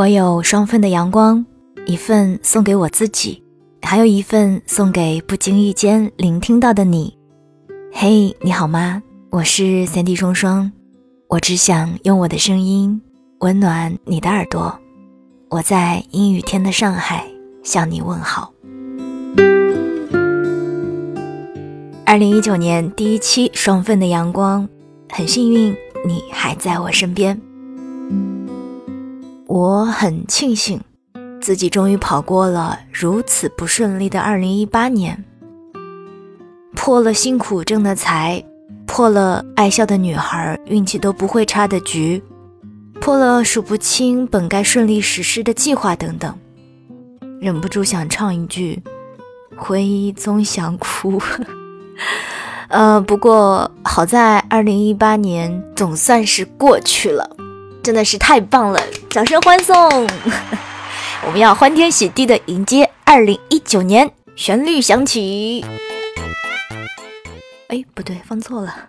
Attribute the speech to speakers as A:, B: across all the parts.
A: 我有双份的阳光，一份送给我自己，还有一份送给不经意间聆听到的你。嘿，你好吗？我是三 D 双双，我只想用我的声音温暖你的耳朵。我在阴雨天的上海向你问好。二零一九年第一期双份的阳光，很幸运你还在我身边。我很庆幸，自己终于跑过了如此不顺利的二零一八年，破了辛苦挣的财，破了爱笑的女孩运气都不会差的局，破了数不清本该顺利实施的计划等等，忍不住想唱一句：“回忆总想哭。”呃，不过好在二零一八年总算是过去了。真的是太棒了！掌声欢送！我们要欢天喜地的迎接二零一九年。旋律响起。哎，不对，放错了。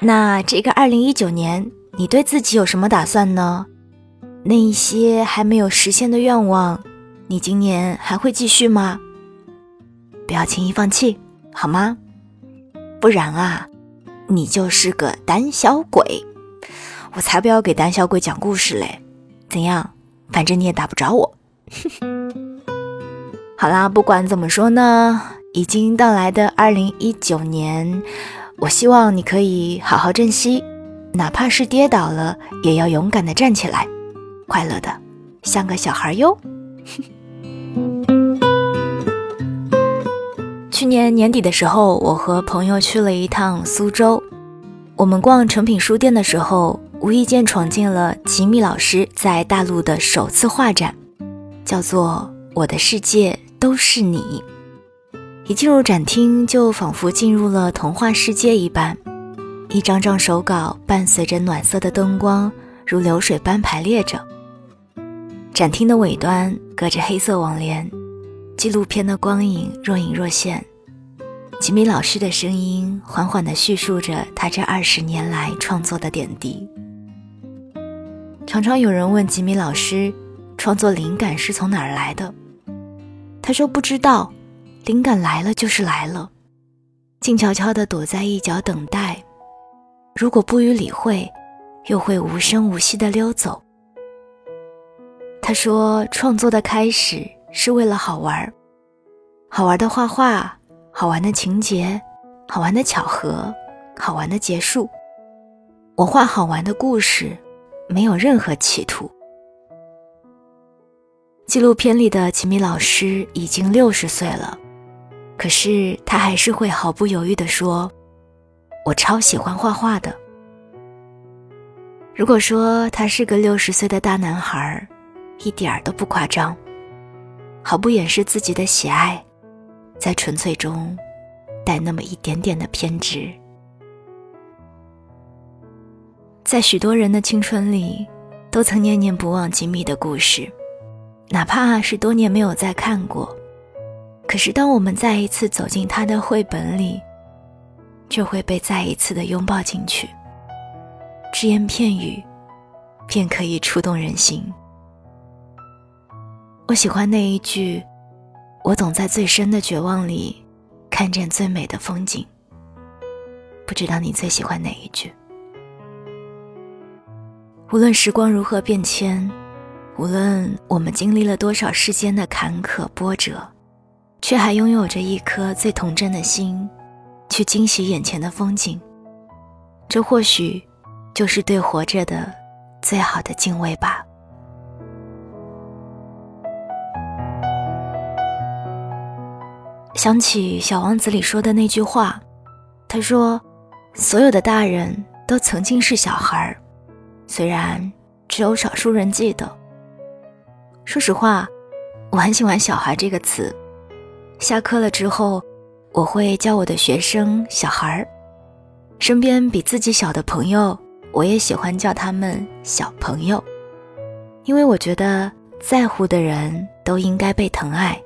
A: 那这个二零一九年，你对自己有什么打算呢？那一些还没有实现的愿望，你今年还会继续吗？不要轻易放弃，好吗？不然啊，你就是个胆小鬼！我才不要给胆小鬼讲故事嘞！怎样？反正你也打不着我。好啦，不管怎么说呢，已经到来的二零一九年，我希望你可以好好珍惜，哪怕是跌倒了，也要勇敢的站起来，快乐的像个小孩哟。去年年底的时候，我和朋友去了一趟苏州。我们逛诚品书店的时候，无意间闯进了吉米老师在大陆的首次画展，叫做《我的世界都是你》。一进入展厅，就仿佛进入了童话世界一般。一张张手稿伴随着暖色的灯光，如流水般排列着。展厅的尾端隔着黑色网帘。纪录片的光影若隐若现，吉米老师的声音缓缓地叙述着他这二十年来创作的点滴。常常有人问吉米老师，创作灵感是从哪儿来的？他说不知道，灵感来了就是来了，静悄悄地躲在一角等待，如果不予理会，又会无声无息地溜走。他说，创作的开始。是为了好玩好玩的画画，好玩的情节，好玩的巧合，好玩的结束。我画好玩的故事，没有任何企图。纪录片里的吉米老师已经六十岁了，可是他还是会毫不犹豫地说：“我超喜欢画画的。”如果说他是个六十岁的大男孩，一点儿都不夸张。毫不掩饰自己的喜爱，在纯粹中带那么一点点的偏执。在许多人的青春里，都曾念念不忘吉米的故事，哪怕是多年没有再看过。可是，当我们再一次走进他的绘本里，就会被再一次的拥抱进去。只言片语，便可以触动人心。我喜欢那一句：“我总在最深的绝望里，看见最美的风景。”不知道你最喜欢哪一句？无论时光如何变迁，无论我们经历了多少世间的坎坷波折，却还拥有着一颗最童真的心，去惊喜眼前的风景。这或许就是对活着的最好的敬畏吧。想起《小王子》里说的那句话，他说：“所有的大人都曾经是小孩儿，虽然只有少数人记得。”说实话，我很喜欢“小孩”这个词。下课了之后，我会叫我的学生“小孩儿”，身边比自己小的朋友，我也喜欢叫他们“小朋友”，因为我觉得在乎的人都应该被疼爱，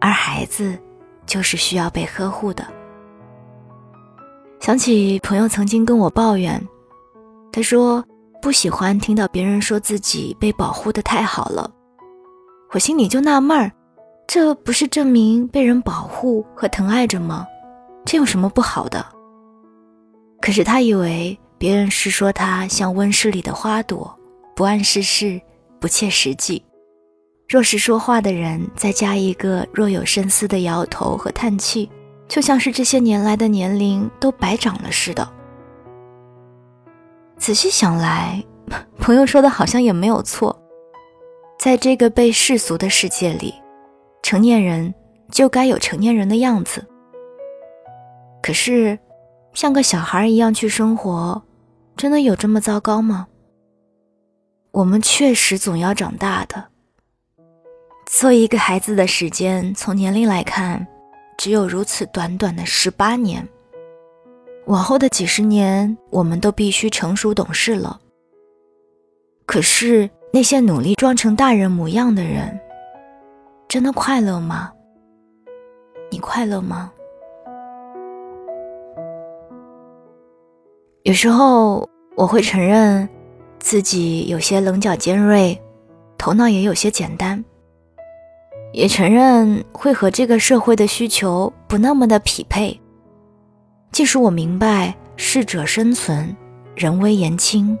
A: 而孩子。就是需要被呵护的。想起朋友曾经跟我抱怨，他说不喜欢听到别人说自己被保护的太好了。我心里就纳闷儿，这不是证明被人保护和疼爱着吗？这有什么不好的？可是他以为别人是说他像温室里的花朵，不谙世事，不切实际。若是说话的人再加一个若有深思的摇头和叹气，就像是这些年来的年龄都白长了似的。仔细想来，朋友说的好像也没有错。在这个被世俗的世界里，成年人就该有成年人的样子。可是。像个小孩一样去生活，真的有这么糟糕吗？我们确实总要长大的。做一个孩子的时间，从年龄来看，只有如此短短的十八年。往后的几十年，我们都必须成熟懂事了。可是那些努力装成大人模样的人，真的快乐吗？你快乐吗？有时候我会承认，自己有些棱角尖锐，头脑也有些简单。也承认会和这个社会的需求不那么的匹配。即使我明白适者生存，人微言轻，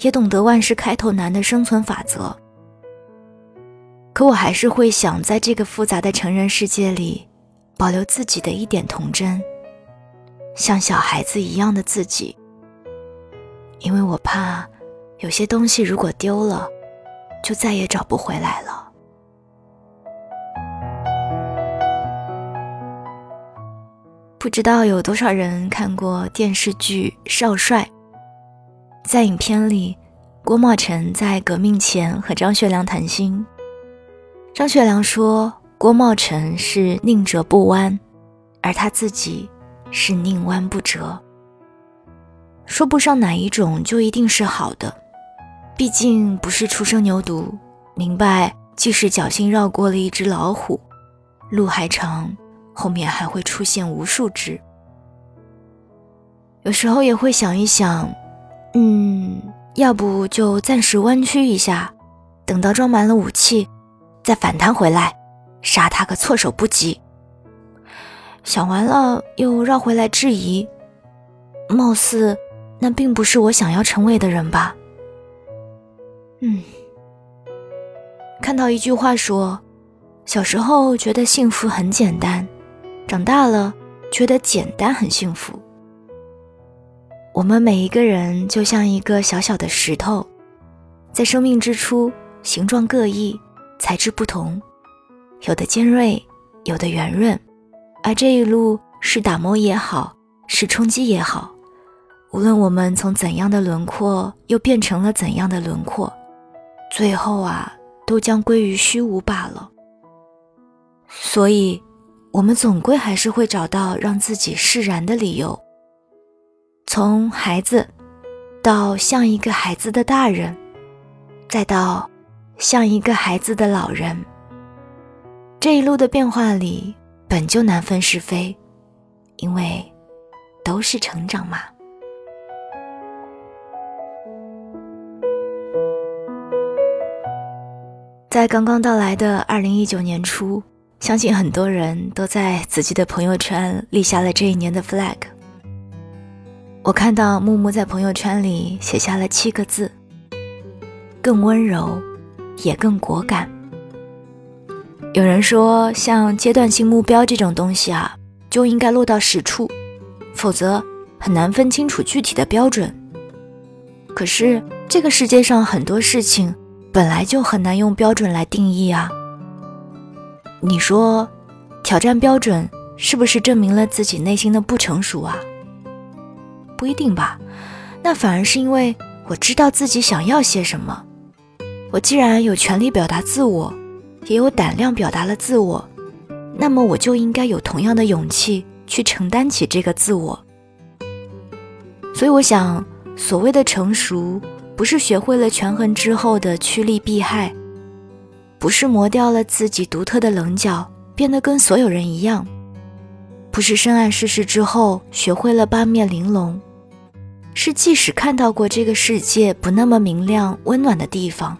A: 也懂得万事开头难的生存法则，可我还是会想在这个复杂的成人世界里，保留自己的一点童真。像小孩子一样的自己，因为我怕有些东西如果丢了，就再也找不回来了。不知道有多少人看过电视剧《少帅》。在影片里，郭茂辰在革命前和张学良谈心。张学良说，郭茂辰是宁折不弯，而他自己。是宁弯不折，说不上哪一种就一定是好的，毕竟不是初生牛犊，明白即使侥幸绕过了一只老虎，路还长，后面还会出现无数只。有时候也会想一想，嗯，要不就暂时弯曲一下，等到装满了武器，再反弹回来，杀他个措手不及。想完了，又绕回来质疑，貌似那并不是我想要成为的人吧？嗯，看到一句话说，小时候觉得幸福很简单，长大了觉得简单很幸福。我们每一个人就像一个小小的石头，在生命之初，形状各异，材质不同，有的尖锐，有的圆润。而这一路是打磨也好，是冲击也好，无论我们从怎样的轮廓又变成了怎样的轮廓，最后啊，都将归于虚无罢了。所以，我们总归还是会找到让自己释然的理由。从孩子，到像一个孩子的大人，再到像一个孩子的老人，这一路的变化里。本就难分是非，因为都是成长嘛。在刚刚到来的二零一九年初，相信很多人都在自己的朋友圈立下了这一年的 flag。我看到木木在朋友圈里写下了七个字：更温柔，也更果敢。有人说，像阶段性目标这种东西啊，就应该落到实处，否则很难分清楚具体的标准。可是这个世界上很多事情本来就很难用标准来定义啊。你说，挑战标准是不是证明了自己内心的不成熟啊？不一定吧，那反而是因为我知道自己想要些什么。我既然有权利表达自我。也有胆量表达了自我，那么我就应该有同样的勇气去承担起这个自我。所以我想，所谓的成熟，不是学会了权衡之后的趋利避害，不是磨掉了自己独特的棱角，变得跟所有人一样，不是深谙世事之后学会了八面玲珑，是即使看到过这个世界不那么明亮、温暖的地方，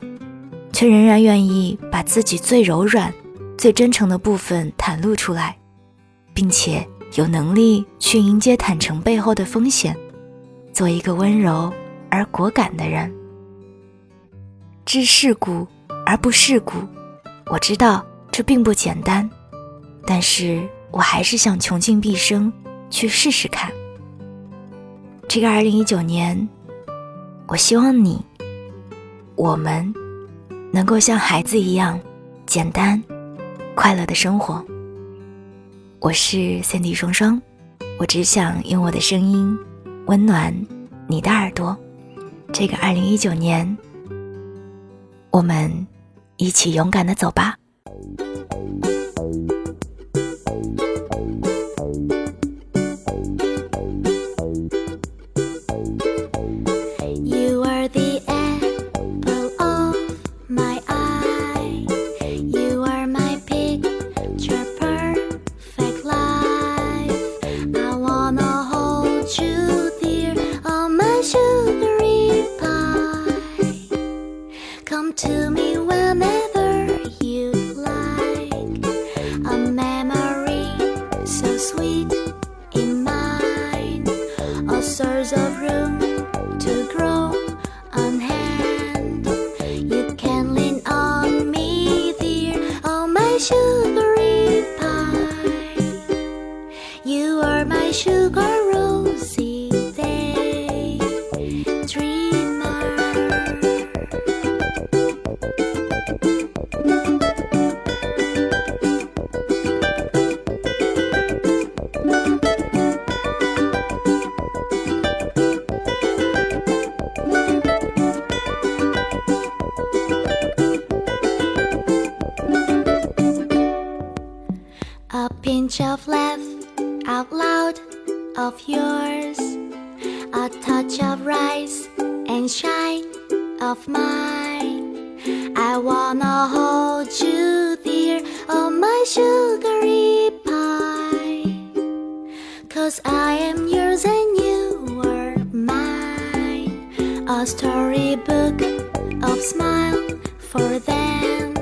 A: 却仍然愿意把自己最柔软、最真诚的部分袒露出来，并且有能力去迎接坦诚背后的风险，做一个温柔而果敢的人。知世故而不世故，我知道这并不简单，但是我还是想穷尽毕生去试试看。这个二零一九年，我希望你，我们能够像孩子一样简单、快乐的生活。我是 Cindy 双双，我只想用我的声音温暖你的耳朵。这个二零一九年，我们一起勇敢的走吧。
B: sugar rosy day, dreamer. A pinch of lemon of yours, a touch of rise and shine of mine. I wanna hold you dear, oh my sugary pie. Cause I am yours and you are mine. A storybook of smile for them.